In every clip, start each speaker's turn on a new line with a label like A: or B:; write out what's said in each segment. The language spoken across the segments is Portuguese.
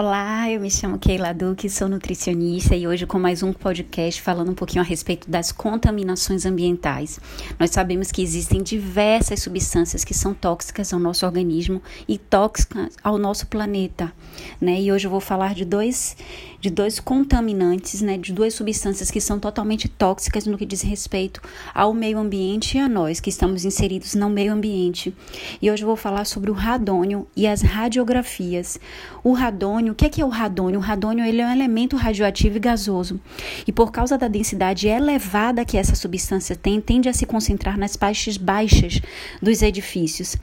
A: Olá, eu me chamo Keila Duque, sou nutricionista e hoje com mais um podcast falando um pouquinho a respeito das contaminações ambientais. Nós sabemos que existem diversas substâncias que são tóxicas ao nosso organismo e tóxicas ao nosso planeta, né? E hoje eu vou falar de dois de dois contaminantes, né, de duas substâncias que são totalmente tóxicas no que diz respeito ao meio ambiente e a nós que estamos inseridos no meio ambiente. E hoje eu vou falar sobre o radônio e as radiografias. O radônio radônio. O que é, que é o radônio? O radônio ele é um elemento radioativo e gasoso. E por causa da densidade elevada que essa substância tem, tende a se concentrar nas partes baixas dos edifícios.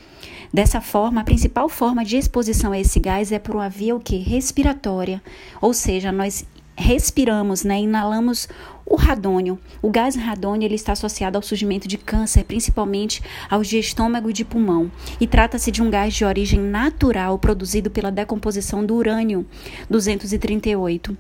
A: Dessa forma, a principal forma de exposição a esse gás é por uma via o que? Respiratória. Ou seja, nós respiramos, né, inalamos o radônio. O gás radônio ele está associado ao surgimento de câncer, principalmente aos de estômago e de pulmão, e trata-se de um gás de origem natural produzido pela decomposição do urânio 238.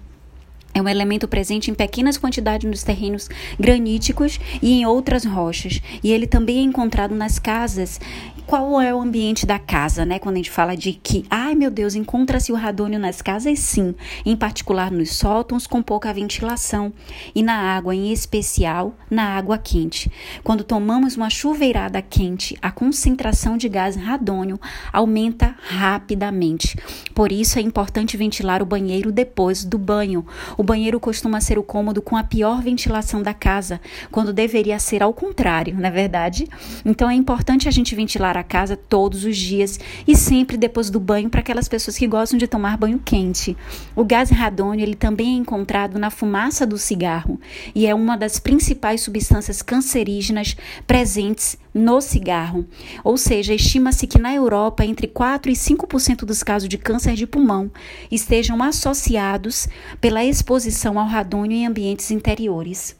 A: É um elemento presente em pequenas quantidades nos terrenos graníticos e em outras rochas. E ele também é encontrado nas casas qual é o ambiente da casa, né? Quando a gente fala de que, ai meu Deus, encontra-se o radônio nas casas, sim, em particular nos sótãos com pouca ventilação e na água, em especial na água quente. Quando tomamos uma chuveirada quente, a concentração de gás radônio aumenta rapidamente. Por isso é importante ventilar o banheiro depois do banho. O banheiro costuma ser o cômodo com a pior ventilação da casa, quando deveria ser ao contrário, não é verdade? Então é importante a gente ventilar a casa todos os dias e sempre depois do banho para aquelas pessoas que gostam de tomar banho quente. O gás radônio ele também é encontrado na fumaça do cigarro e é uma das principais substâncias cancerígenas presentes no cigarro. Ou seja, estima-se que na Europa entre 4 e 5% dos casos de câncer de pulmão estejam associados pela exposição ao radônio em ambientes interiores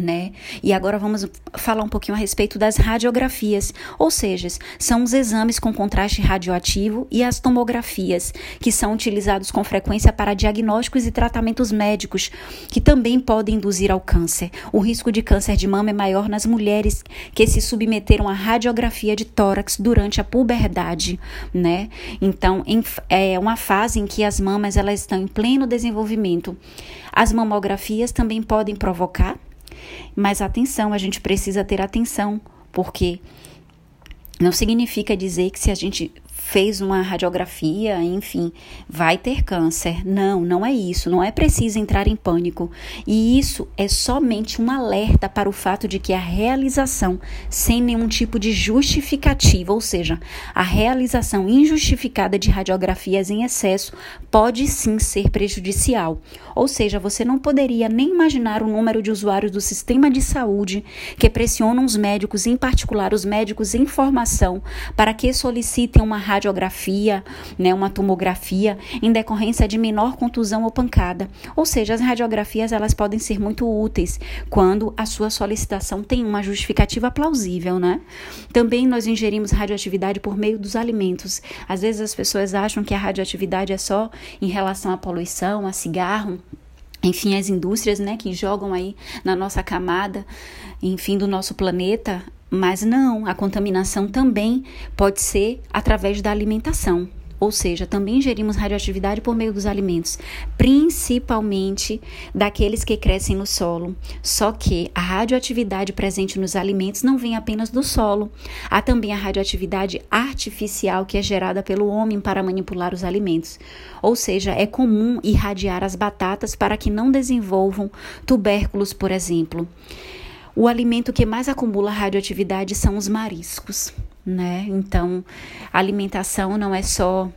A: né? E agora vamos falar um pouquinho a respeito das radiografias, ou seja, são os exames com contraste radioativo e as tomografias, que são utilizados com frequência para diagnósticos e tratamentos médicos, que também podem induzir ao câncer. O risco de câncer de mama é maior nas mulheres que se submeteram à radiografia de tórax durante a puberdade, né? Então, em, é uma fase em que as mamas elas estão em pleno desenvolvimento. As mamografias também podem provocar mas atenção, a gente precisa ter atenção, porque não significa dizer que se a gente fez uma radiografia, enfim, vai ter câncer. Não, não é isso. Não é preciso entrar em pânico. E isso é somente um alerta para o fato de que a realização sem nenhum tipo de justificativa, ou seja, a realização injustificada de radiografias em excesso pode sim ser prejudicial. Ou seja, você não poderia nem imaginar o número de usuários do sistema de saúde que pressionam os médicos, em particular os médicos em formação, para que solicitem uma radiografia radiografia, né, uma tomografia, em decorrência de menor contusão ou pancada. Ou seja, as radiografias elas podem ser muito úteis quando a sua solicitação tem uma justificativa plausível, né? Também nós ingerimos radioatividade por meio dos alimentos. Às vezes as pessoas acham que a radioatividade é só em relação à poluição, a cigarro, enfim, as indústrias, né, que jogam aí na nossa camada, enfim, do nosso planeta, mas não, a contaminação também pode ser através da alimentação. Ou seja, também ingerimos radioatividade por meio dos alimentos, principalmente daqueles que crescem no solo. Só que a radioatividade presente nos alimentos não vem apenas do solo. Há também a radioatividade artificial que é gerada pelo homem para manipular os alimentos. Ou seja, é comum irradiar as batatas para que não desenvolvam tubérculos, por exemplo. O alimento que mais acumula radioatividade são os mariscos, né? Então, a alimentação não é só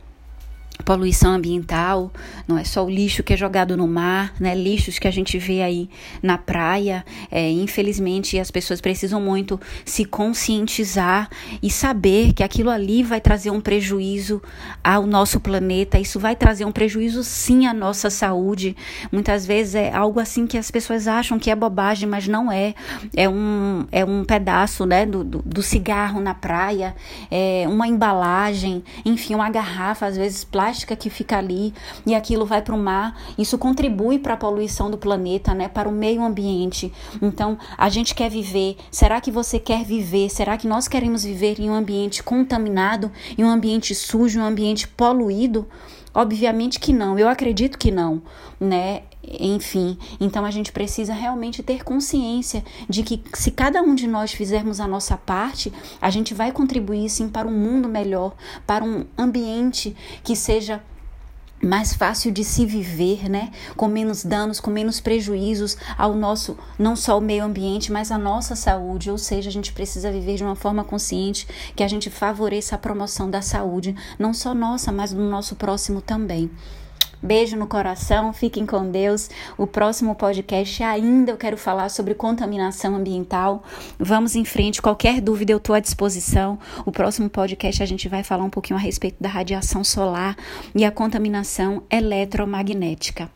A: poluição ambiental, não é só o lixo que é jogado no mar, né? Lixos que a gente vê aí na praia. É, infelizmente, as pessoas precisam muito se conscientizar e saber que aquilo ali vai trazer um prejuízo ao nosso planeta. Isso vai trazer um prejuízo, sim, à nossa saúde. Muitas vezes é algo assim que as pessoas acham que é bobagem, mas não é. É um, é um pedaço, né, do, do, do cigarro na praia, é uma embalagem, enfim, uma garrafa, às vezes plástica plástica que fica ali e aquilo vai para o mar. Isso contribui para a poluição do planeta, né? Para o meio ambiente. Então, a gente quer viver. Será que você quer viver? Será que nós queremos viver em um ambiente contaminado, em um ambiente sujo, em um ambiente poluído? Obviamente que não, eu acredito que não, né? Enfim, então a gente precisa realmente ter consciência de que se cada um de nós fizermos a nossa parte, a gente vai contribuir sim para um mundo melhor, para um ambiente que seja mais fácil de se viver, né? Com menos danos, com menos prejuízos ao nosso, não só o meio ambiente, mas a nossa saúde. Ou seja, a gente precisa viver de uma forma consciente que a gente favoreça a promoção da saúde, não só nossa, mas do nosso próximo também. Beijo no coração, fiquem com Deus. O próximo podcast ainda eu quero falar sobre contaminação ambiental. Vamos em frente, qualquer dúvida eu estou à disposição. O próximo podcast a gente vai falar um pouquinho a respeito da radiação solar e a contaminação eletromagnética.